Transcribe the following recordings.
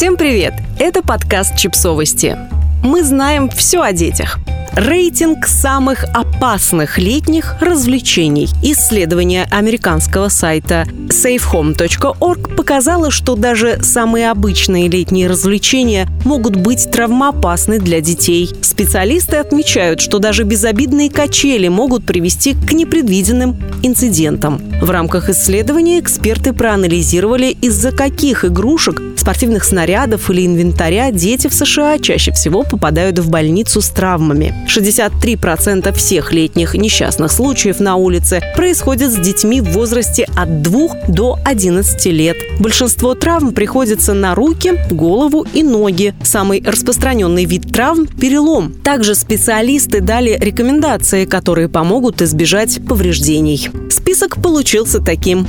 Всем привет! Это подкаст «Чипсовости». Мы знаем все о детях. Рейтинг самых опасных летних развлечений. Исследование американского сайта safehome.org показало, что даже самые обычные летние развлечения могут быть травмоопасны для детей. Специалисты отмечают, что даже безобидные качели могут привести к непредвиденным инцидентам. В рамках исследования эксперты проанализировали, из-за каких игрушек, спортивных снарядов или инвентаря дети в США чаще всего попадают в больницу с травмами. 63% всех летних несчастных случаев на улице происходят с детьми в возрасте от 2 до 11 лет. Большинство травм приходится на руки, голову и ноги. Самый распространенный вид травм – перелом. Также специалисты дали рекомендации, которые помогут избежать повреждений. Список получился таким.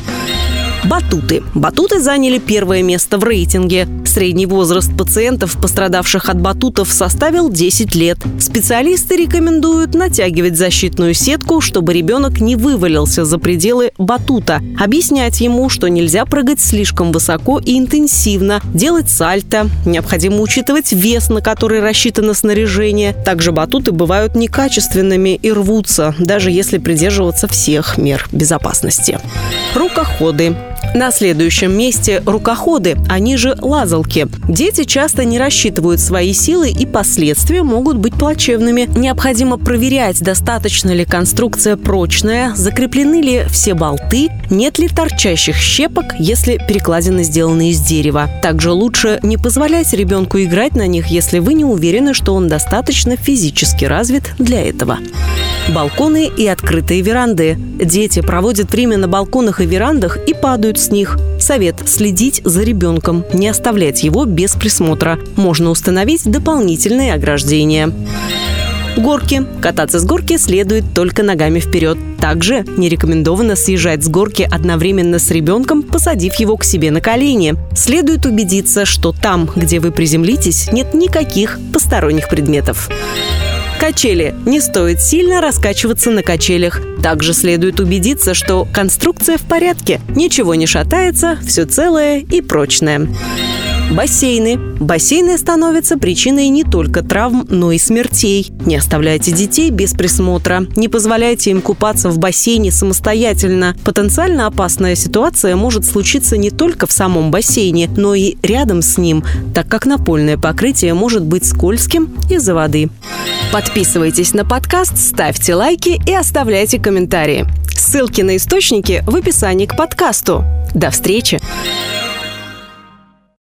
Батуты. Батуты заняли первое место в рейтинге. Средний возраст пациентов, пострадавших от батутов, составил 10 лет. Специалисты рекомендуют натягивать защитную сетку, чтобы ребенок не вывалился за пределы батута. Объяснять ему, что нельзя прыгать слишком высоко и интенсивно, делать сальто. Необходимо учитывать вес, на который рассчитано снаряжение. Также батуты бывают некачественными и рвутся, даже если придерживаться всех мер безопасности. Рукоходы. На следующем месте рукоходы, они же лазалки. Дети часто не рассчитывают свои силы и последствия могут быть плачевными. Необходимо проверять, достаточно ли конструкция прочная, закреплены ли все болты, нет ли торчащих щепок, если перекладины сделаны из дерева. Также лучше не позволять ребенку играть на них, если вы не уверены, что он достаточно физически развит для этого. Балконы и открытые веранды. Дети проводят время на балконах и верандах и падают с них. Совет – следить за ребенком, не оставлять его без присмотра. Можно установить дополнительные ограждения. Горки. Кататься с горки следует только ногами вперед. Также не рекомендовано съезжать с горки одновременно с ребенком, посадив его к себе на колени. Следует убедиться, что там, где вы приземлитесь, нет никаких посторонних предметов. Качели. Не стоит сильно раскачиваться на качелях. Также следует убедиться, что конструкция в порядке, ничего не шатается, все целое и прочное. Бассейны. Бассейны становятся причиной не только травм, но и смертей. Не оставляйте детей без присмотра. Не позволяйте им купаться в бассейне самостоятельно. Потенциально опасная ситуация может случиться не только в самом бассейне, но и рядом с ним, так как напольное покрытие может быть скользким из-за воды. Подписывайтесь на подкаст, ставьте лайки и оставляйте комментарии. Ссылки на источники в описании к подкасту. До встречи!